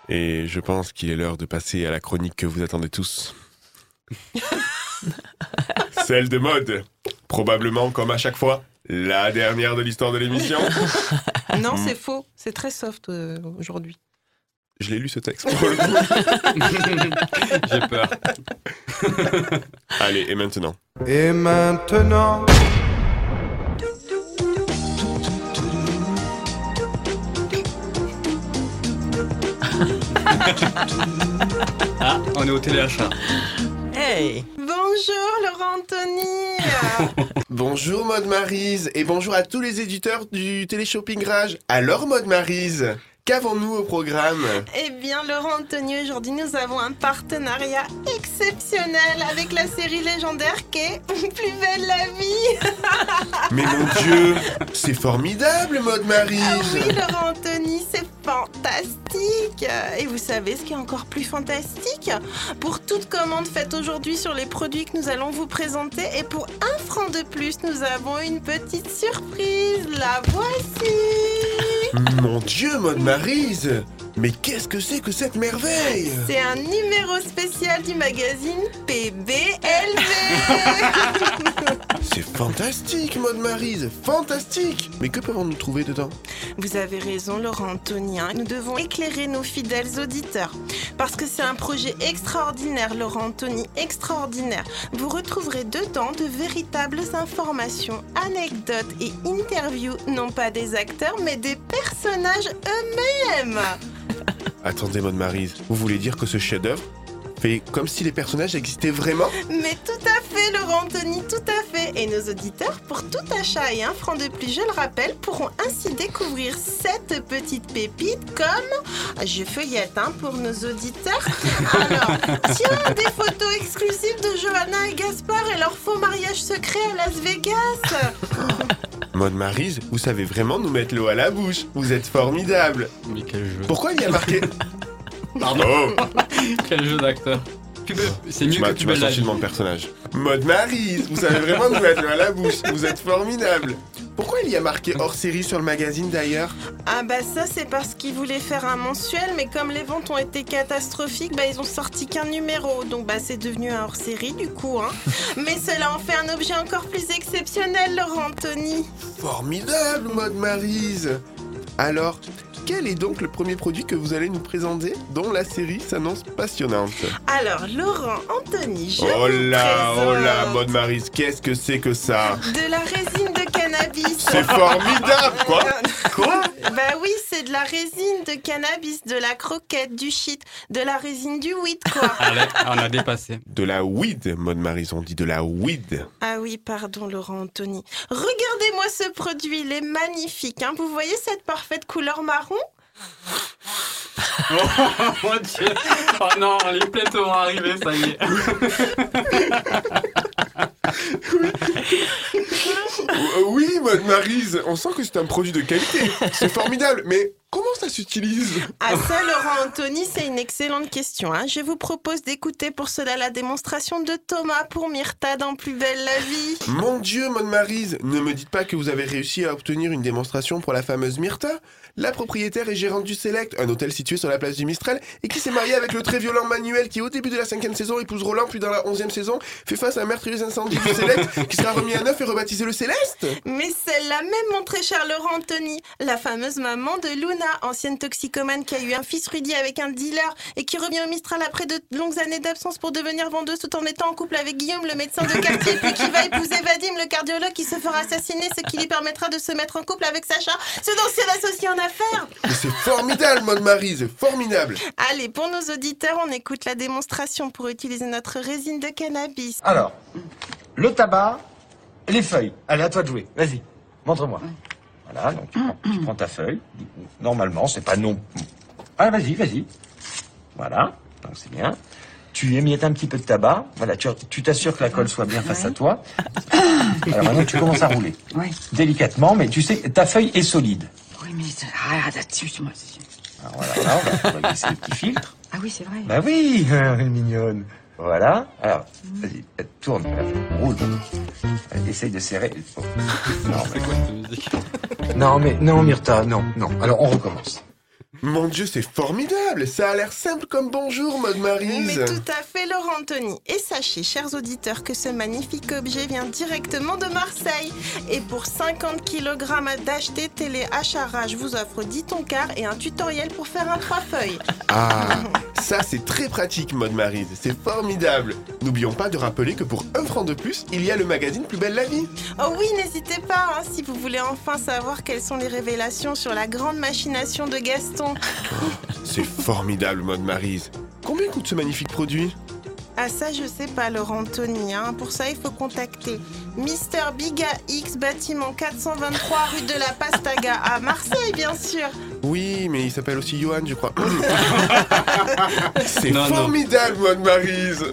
Et je pense qu'il est l'heure de passer à la chronique que vous attendez tous. Celle de mode. Probablement, comme à chaque fois, la dernière de l'histoire de l'émission. Non, c'est faux. C'est très soft euh, aujourd'hui. Je l'ai lu ce texte. J'ai peur. Allez, et maintenant Et maintenant Ah, on est au téléachat. Hey Bonjour Laurent Anthony. Bonjour Mode Marise et bonjour à tous les éditeurs du Téléshopping Rage. Alors Mode Marise, qu'avons-nous au programme? Eh bien, Laurent Anthony, aujourd'hui, nous avons un partenariat exceptionnel avec la série légendaire qu'est Plus belle la vie. Mais mon Dieu, c'est formidable Mode Marise Ah oui, Laurent Anthony, c'est fantastique. Et vous savez ce qui est encore plus fantastique? Pour toute commande faite aujourd'hui sur les produits que nous allons vous présenter et pour un franc de plus, nous avons une petite surprise. La voici. Mon Dieu Mode Marise Mais qu'est-ce que c'est que cette merveille? C'est un numéro spécial du magazine PBLV. C'est fantastique Mode Marise, fantastique Mais que pouvons-nous trouver dedans? Vous avez raison, Laurent Antonien. Nous devons éclairer nos fidèles auditeurs. Parce que c'est un projet extraordinaire, Laurent Anthony, extraordinaire. Vous retrouverez dedans de véritables informations, anecdotes et interviews, non pas des acteurs, mais des personnages eux-mêmes. Attendez Mode Marise, vous voulez dire que ce chef-d'œuvre fait comme si les personnages existaient vraiment? Mais tout à fait, Laurent Anthony, tout à fait. Et nos auditeurs, pour tout achat et un franc de plus, je le rappelle, pourront ainsi découvrir cette petite pépite comme... Je feuillette hein, pour nos auditeurs. Alors, tiens, des photos exclusives de Johanna et Gaspard et leur faux mariage secret à Las Vegas. Mode Marise, vous savez vraiment nous mettre l'eau à la bouche. Vous êtes formidable. Mais quel jeu. Pourquoi il y a marqué Pardon. Quel jeu d'acteur. C'est mieux tu m'as que tu m'as sorti de mon personnage. Mode Marise, vous savez vraiment nous mettre l'eau à la bouche. Vous êtes formidable. Pourquoi il y a marqué hors série sur le magazine d'ailleurs Ah bah ça c'est parce qu'ils voulaient faire un mensuel mais comme les ventes ont été catastrophiques bah ils ont sorti qu'un numéro donc bah c'est devenu un hors-série du coup hein. mais cela en fait un objet encore plus exceptionnel Laurent Anthony. Formidable, Mode Marise. Alors, quel est donc le premier produit que vous allez nous présenter dont la série s'annonce passionnante Alors Laurent Anthony je Oh vous là, oh là, Mode Marise, qu'est-ce que c'est que ça de la résine de cannabis. C'est formidable, quoi Quoi Bah oui, c'est de la résine de cannabis, de la croquette, du shit, de la résine du weed quoi. Allez, on a dépassé. De la weed, Mode Marise, on dit de la weed. Ah oui, pardon Laurent Anthony. Regardez-moi ce produit, il est magnifique. Hein. Vous voyez cette parfaite couleur marron Oh mon dieu. Oh non, les plaintes vont arriver, ça y est. Oui, Mode Marise, on sent que c'est un produit de qualité. C'est formidable, mais comment ça s'utilise? Ah ça, Laurent Anthony, c'est une excellente question. hein. Je vous propose d'écouter pour cela la démonstration de Thomas pour Myrta dans Plus belle la vie. Mon Dieu, Maud Marise, ne me dites pas que vous avez réussi à obtenir une démonstration pour la fameuse Myrta, la propriétaire et gérante du Select, un hôtel situé sur la place du Mistral, et qui s'est mariée avec le très violent Manuel, qui au début de la cinquième saison épouse Roland, puis dans la onzième saison fait face à un meurtrier incendie du Select, qui sera remis à neuf et rebaptisé le Céleste. Mais celle-là même, mon très cher Laurent Anthony, la fameuse maman de Luna, ancienne toxicomane qui a eu un fils Rudy avec un dealer et qui revient au Mistral après de longues années d'absence pour devenir vendeuse tout en étant en couple avec Guillaume, le médecin de quartier, puis qui va épouser Vadim, le cardiologue qui se fera assassiner, ce qui lui permettra de se mettre en couple avec Sacha, son ancien associé en affaires. Mais c'est formidable, Maud Marise, formidable. Allez, pour nos auditeurs, on écoute la démonstration pour utiliser notre résine de cannabis. Alors, le tabac, les feuilles. Allez, à toi de jouer. Vas-y, montre-moi. Voilà, donc tu prends, tu prends ta feuille. Normalement, c'est pas non. Ah, vas-y, vas-y. Voilà, donc c'est bien. Tu émiettes un petit peu de tabac. Voilà, tu tu t'assures que la colle soit bien face à toi. Alors maintenant, tu commences à rouler. Délicatement, mais tu sais, ta feuille est solide. Oui, mais arrête là-dessus, moi. Alors voilà, là, on va, on va glisser le petit filtre. Ah oui, c'est vrai. Bah oui, elle est mignonne. Voilà. Alors, vas-y, tourne, roule. Essaye de serrer. Oh. Non, mais... non, mais non, Myrta, non, non. Alors, on recommence. Mon Dieu, c'est formidable Ça a l'air simple comme bonjour, Mais Marise tout à fait, Laurent Anthony. Et sachez, chers auditeurs, que ce magnifique objet vient directement de Marseille. Et pour 50 kg d'acheter télé achat je vous offre 10 ton quart et un tutoriel pour faire un trois feuilles. Ah, ça c'est très pratique, Maud Marise, c'est formidable N'oublions pas de rappeler que pour un franc de plus, il y a le magazine Plus belle la vie Oh oui, n'hésitez pas, hein, si vous voulez enfin savoir quelles sont les révélations sur la grande machination de Gaston. C'est formidable, Maud Marise Combien coûte ce magnifique produit? Ah ça, je sais pas, Laurent Anthony. hein. Pour ça, il faut contacter Mister Biga X, bâtiment 423 rue de la Pastaga à Marseille, bien sûr. Oui, mais il s'appelle aussi Johan, je crois. c'est formidable, Maud Marise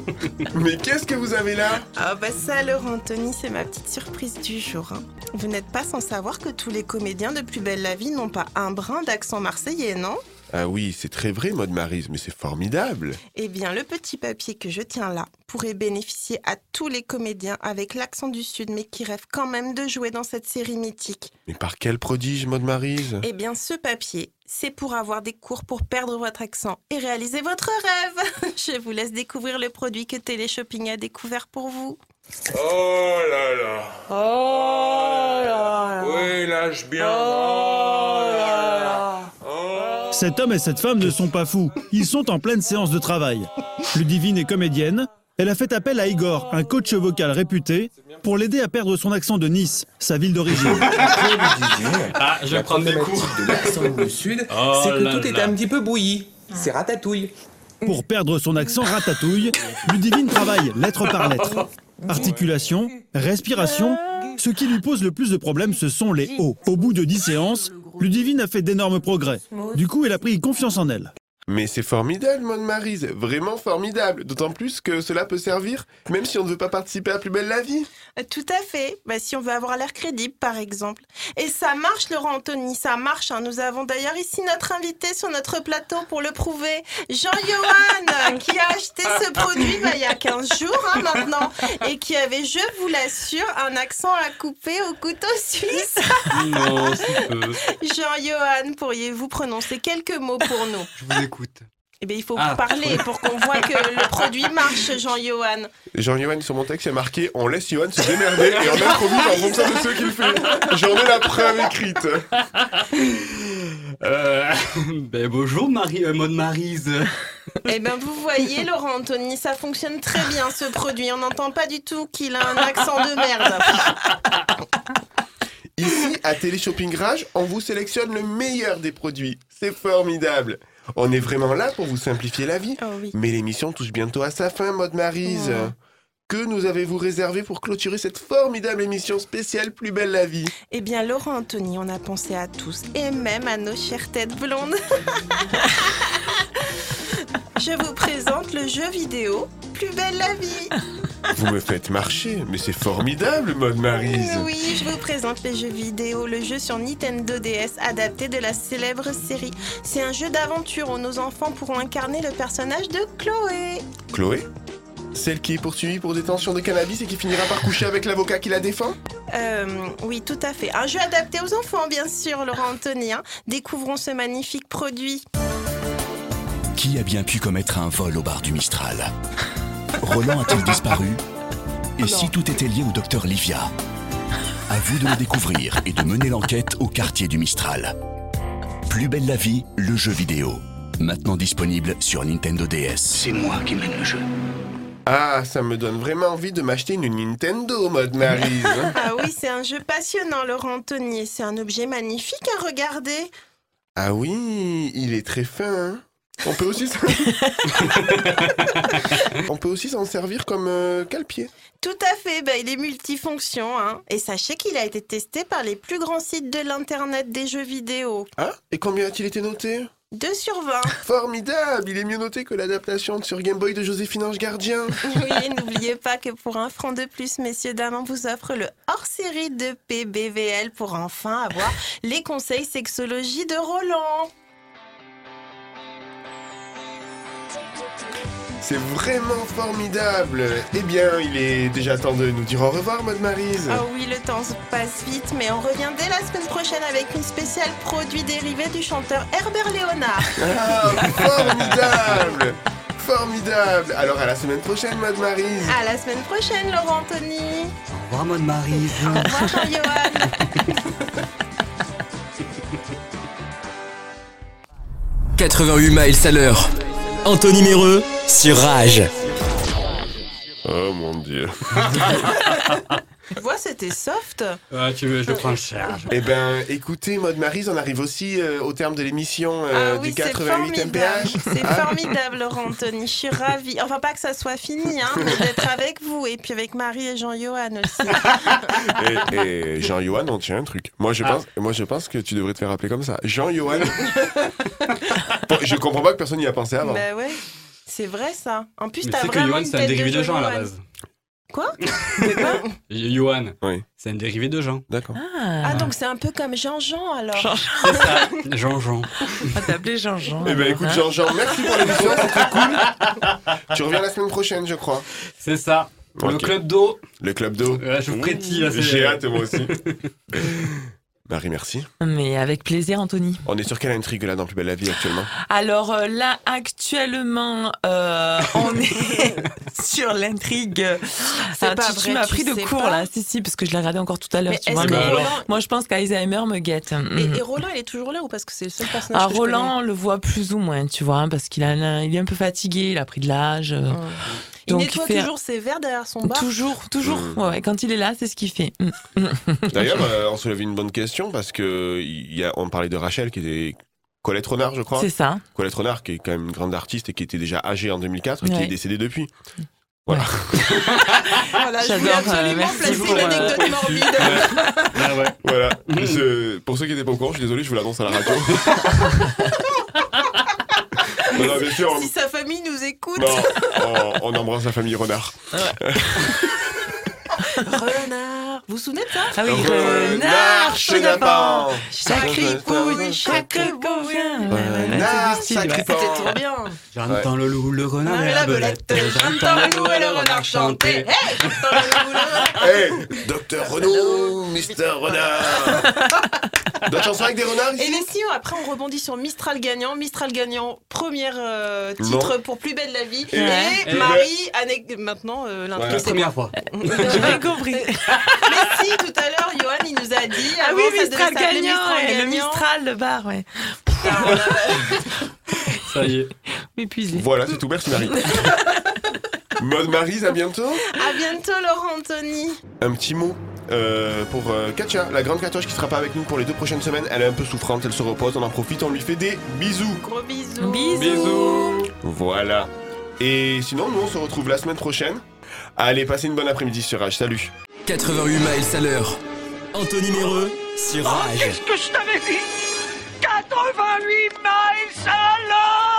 Mais qu'est-ce que vous avez là? Ah bah ça, Laurent Anthony, c'est ma petite surprise du jour. hein. Vous n'êtes pas sans savoir que tous les comédiens de Plus belle la vie n'ont pas un brin d'accent marseillais, non? Ah oui, c'est très vrai, Maud Marise, mais c'est formidable Eh bien, le petit papier que je tiens là pourrait bénéficier à tous les comédiens avec l'accent du Sud, mais qui rêvent quand même de jouer dans cette série mythique. Mais par quel prodige, Maud Marise? Eh bien, ce papier, c'est pour avoir des cours pour perdre votre accent et réaliser votre rêve. Je vous laisse découvrir le produit que Téléshopping a découvert pour vous. Oh là là. Oh là Oui, lâche bien. Cet homme et cette femme ne sont pas fous. Ils sont en pleine séance de travail. Ludivine est comédienne. Elle a fait appel à Igor, un coach vocal réputé, pour l'aider à perdre son accent de Nice, sa ville d'origine. Ah, je vais prendre des cours. de l'accent du Sud, Oh c'est que là tout est un petit peu bouilli. C'est ratatouille. Pour perdre son accent ratatouille, Ludivine travaille lettre par lettre. Articulation, respiration, ce qui lui pose le plus de problèmes, ce sont les hauts. Au bout de 10 séances, Ludivine a fait d'énormes progrès. Du coup, elle a pris confiance en elle. Mais c'est formidable, Maud Marise, vraiment formidable. D'autant plus que cela peut servir, même si on ne veut pas participer à Plus belle la vie. Euh, Tout à fait. Bah, si on veut avoir l'air crédible, par exemple. Et ça marche, Laurent Anthony, ça marche. hein. Nous avons d'ailleurs ici notre invité sur notre plateau pour le prouver. Jean-Johan, qui a acheté ce produit bah, il y a 15 jours hein, maintenant. Et qui avait, je vous l'assure, un accent à couper au couteau suisse. Non. Jean-Johan, pourriez-vous prononcer quelques mots pour nous? Je vous écoute. Eh bien, il faut Ah. parler pour qu'on voit que le produit marche, Jean-Johan. Jean-Johan, sur mon texte, il y a marqué On laisse Johan se démerder et on improvise en fonction de ce qu'il fait. J'en ai la preuve écrite. Euh, ben bonjour Marie, euh, Maud Marise. Eh bien, vous voyez, Laurent Anthony, ça fonctionne très bien ce produit. On n'entend pas du tout qu'il a un accent de merde. Ici, à Téléshopping Rage, on vous sélectionne le meilleur des produits. C'est formidable. On est vraiment là pour vous simplifier la vie. Oh oui. Mais l'émission touche bientôt à sa fin, Maud Marise. Que nous avez-vous réservé pour clôturer cette formidable émission spéciale Plus belle la vie? Eh bien, Laurent Anthony, on a pensé à tous, et même à nos chères têtes blondes. Je vous présente le jeu vidéo Plus belle la vie. Vous me faites marcher, mais c'est formidable, Mode Marise. Oui, je vous présente le jeu vidéo, le jeu sur Nintendo DS adapté de la célèbre série. C'est un jeu d'aventure où nos enfants pourront incarner le personnage de Chloé. Chloé Celle qui est poursuivie pour détention de cannabis et qui finira par coucher avec l'avocat qui la défend Euh, oui, tout à fait. Un jeu adapté aux enfants, bien sûr, Laurent Anthony. hein. Découvrons ce magnifique produit. Qui a bien pu commettre un vol au bar du Mistral Roland a-t-il disparu Et si tout était lié au docteur Livia À vous de le découvrir et de mener l'enquête au quartier du Mistral. Plus belle la vie, le jeu vidéo. Maintenant disponible sur Nintendo DS. C'est moi qui mène le jeu. Ah, ça me donne vraiment envie de m'acheter une Nintendo, Mode Marise. Ah oui, c'est un jeu passionnant, Laurent et C'est un objet magnifique à regarder. ah oui, il est très fin. hein. On peut aussi s'en... On peut aussi s'en servir comme euh, cale-pied. Tout à fait, bah, il est multifonction. Hein. Et sachez qu'il a été testé par les plus grands sites de l'Internet des jeux vidéo. Ah, et combien a-t-il été noté? 2 sur 20. Formidable Il est mieux noté que l'adaptation sur Game Boy de Joséphine Ange Gardien. Oui, n'oubliez pas que pour un franc de plus, messieurs, dames, on vous offre le hors-série de PBVL pour enfin avoir les conseils sexologie de Roland. C'est vraiment formidable Eh bien, il est déjà temps de nous dire au revoir, Mode Marise. Ah oui, le temps se passe vite, mais on revient dès la semaine prochaine avec une spéciale produit dérivé du chanteur Herbert Léonard. Ah, formidable Formidable Alors à la semaine prochaine, Mode Marise. À la semaine prochaine, Laurent Anthony. Au revoir, Mode Marise. Au revoir, Jean-Johan. 88 miles à l'heure. Anthony Méreux sur Rage. Oh mon dieu. Tu vois, c'était soft. Ah, tu veux, je le prends en charge. Eh ben, écoutez, Mode Marise, on arrive aussi euh, au terme de l'émission euh, Ah oui, du c'est 88 formidable. MPH. C'est Ah. formidable, Laurent Anthony. Je suis ravie. Enfin, pas que ça soit fini, hein, mais d'être avec vous et puis avec Marie et Jean-Johan aussi. Et, et Jean-Johan, on tient un truc. Moi je, Ah. pense, moi, je pense que tu devrais te faire appeler comme ça. Jean-Johan. Bon, je comprends pas que personne n'y a pensé avant. bah ouais, c'est vrai ça. En plus, t'as c'est que vraiment Johan, une c'est un tête dérivé de Jean à la base. Quoi? Johan, Oui, c'est un dérivé de Jean. d'accord. Ah, donc c'est un peu comme Jean-Jean alors. C'est ça, Jean-Jean. On va t'appeler Jean-Jean. Eh ben écoute, Jean-Jean, merci pour l'émission, c'était cool. Tu reviens la semaine prochaine, je crois. C'est ça. Le club d'eau. Le club d'eau. Je vous c'est- J'ai hâte, moi aussi. Marie, merci. Mais avec plaisir, Anthony. On est sur quelle intrigue là dans Plus belle la vie actuellement? Alors euh, là, actuellement, euh, on est sur l'intrigue. C'est Ah, pas tu, tu vrai, m'as pris de court pas là, si si, parce que je l'ai regardé encore tout à l'heure. Mais vois, mais Roland- moi je pense qu'Alzheimer me guette. Et, et Roland, il est toujours là ou parce que c'est le seul personnage Ah, que je Roland, on le voit plus ou moins, tu vois, hein, parce qu'il a, il est un peu fatigué, il a pris de l'âge. euh, Il donc nettoie fait- toujours ses verres derrière son bar. Toujours, toujours. Mm. Ouais, ouais, quand il est là, c'est ce qu'il fait. Mm. D'ailleurs, euh, on soulève une bonne question parce que il y a, on parlait de Rachel qui était Colette Renard, je crois. C'est ça. Colette Renard, qui est quand même une grande artiste et qui était déjà âgée en 2004 et qui est décédée depuis. Voilà. Voilà, J'adore, euh, absolument merci. placer euh, anecdote morbide. Ah ouais. voilà. Je- pour ceux qui n'étaient pas au courant, je suis désolé, je vous l'annonce à la radio. non, non, bien sûr, on, Si sa famille nous écoute. non, on- on embrasse la famille Renard. Renard. Vous vous souvenez de ça Ah oui, Renard, chenapan. Sacripouille, chaque bovin. Renard, sacripant. C'était trop bien. J'entends le loup, le renard et Et la belette. j'entends le loup et le renard chanter. Hey, j'entends le loup, le renard. Hey, Docteur Renaud, Mister Renard. D'autres chansons avec des renards Et ici les si, après on rebondit sur Mistral gagnant. Mistral gagnant, premier euh, titre pour Plus belle la vie. Et- Et, Et- Marie, anec- maintenant euh, c'est Première fois. J'ai bien compris. Mais si, tout à l'heure, Johan, il nous a dit. Ah avant, oui, Mistral gagnant, ouais, le. Mistral, le bar, ouais. Ça y est. Épuisé. Voilà, c'est tout. Merci Marie. Mode Marise, à bientôt. À bientôt, Laurent Anthony. Un petit mot euh, pour euh, Katia, la grande Katia qui sera pas avec nous pour les deux prochaines semaines. Elle est un peu souffrante, elle se repose, on en profite, on lui fait des bisous. Gros bisous. Bisous. Bisous. Voilà. Et sinon, nous on se retrouve la semaine prochaine. Allez, passez une bonne après-midi sur Rage. Salut. 88 miles à l'heure. Anthony Méreux sur Rage. que je t'avais dit? 88 miles à l'heure